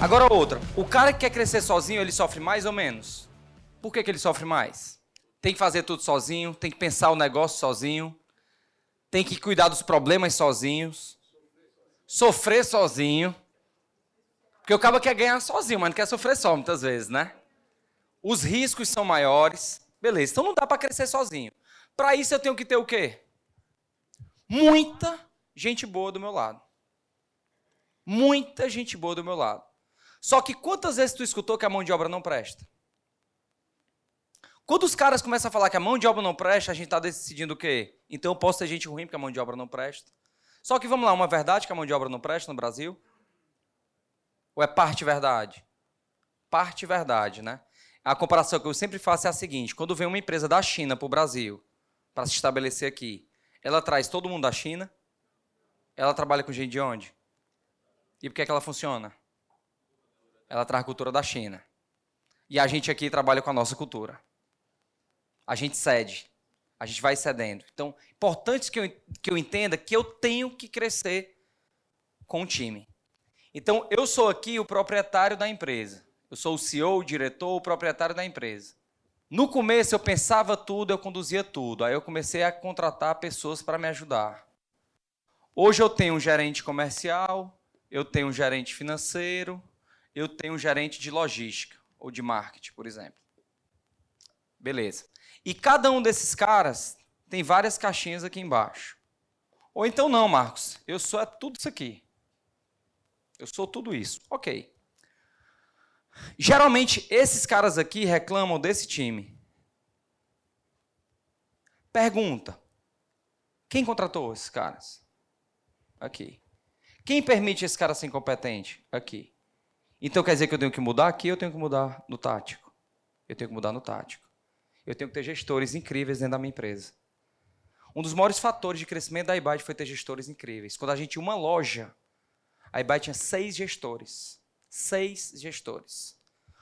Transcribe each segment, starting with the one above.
Agora outra. O cara que quer crescer sozinho, ele sofre mais ou menos? Por que, que ele sofre mais? Tem que fazer tudo sozinho, tem que pensar o negócio sozinho, tem que cuidar dos problemas sozinhos, sofrer sozinho. Porque o cara quer ganhar sozinho, mas não quer sofrer só muitas vezes, né? Os riscos são maiores. Beleza, então não dá para crescer sozinho. Para isso eu tenho que ter o quê? Muita gente boa do meu lado. Muita gente boa do meu lado. Só que quantas vezes tu escutou que a mão de obra não presta? Quando os caras começam a falar que a mão de obra não presta, a gente está decidindo o quê? Então eu posso ter gente ruim porque a mão de obra não presta. Só que vamos lá, uma verdade que a mão de obra não presta no Brasil? Ou é parte verdade? Parte verdade, né? A comparação que eu sempre faço é a seguinte: quando vem uma empresa da China para o Brasil, para se estabelecer aqui, ela traz todo mundo da China? Ela trabalha com gente de onde? E por que, é que ela funciona? Ela traz a cultura da China. E a gente aqui trabalha com a nossa cultura. A gente cede. A gente vai cedendo. Então, importante que eu, que eu entenda que eu tenho que crescer com o time. Então, eu sou aqui o proprietário da empresa. Eu sou o CEO, o diretor, o proprietário da empresa. No começo eu pensava tudo, eu conduzia tudo. Aí eu comecei a contratar pessoas para me ajudar. Hoje eu tenho um gerente comercial, eu tenho um gerente financeiro, eu tenho um gerente de logística ou de marketing, por exemplo. Beleza. E cada um desses caras tem várias caixinhas aqui embaixo. Ou então não, Marcos, eu sou é tudo isso aqui. Eu sou tudo isso. Ok. Geralmente, esses caras aqui reclamam desse time. Pergunta: quem contratou esses caras? Aqui. Quem permite esse cara ser incompetente? Aqui. Então quer dizer que eu tenho que mudar aqui, eu tenho que mudar no tático. Eu tenho que mudar no tático. Eu tenho que ter gestores incríveis dentro da minha empresa. Um dos maiores fatores de crescimento da iByte foi ter gestores incríveis. Quando a gente tinha uma loja, a iByte tinha seis gestores. Seis gestores.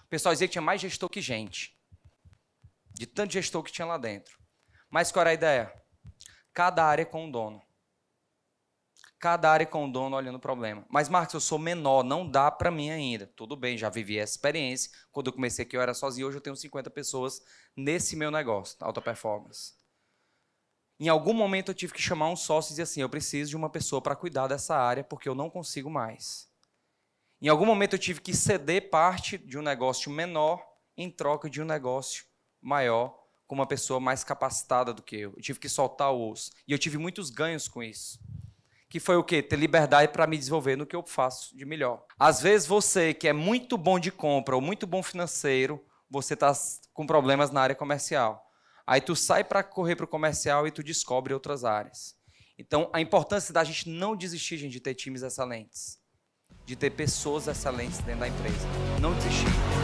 O pessoal dizia que tinha mais gestor que gente. De tanto gestor que tinha lá dentro. Mas qual era a ideia? Cada área com um dono. Cada área com um dono olhando o problema. Mas, Marcos, eu sou menor, não dá para mim ainda. Tudo bem, já vivi essa experiência. Quando eu comecei aqui, eu era sozinho. Hoje eu tenho 50 pessoas nesse meu negócio, alta performance. Em algum momento eu tive que chamar um sócio e dizer assim: eu preciso de uma pessoa para cuidar dessa área porque eu não consigo mais. Em algum momento eu tive que ceder parte de um negócio menor em troca de um negócio maior com uma pessoa mais capacitada do que eu. Eu tive que soltar o osso. E eu tive muitos ganhos com isso. Que foi o quê? Ter liberdade para me desenvolver no que eu faço de melhor. Às vezes você que é muito bom de compra ou muito bom financeiro, você está com problemas na área comercial. Aí tu sai para correr para o comercial e tu descobre outras áreas. Então, a importância da gente não desistir gente, de ter times excelentes de ter pessoas excelentes dentro da empresa. Não desistir.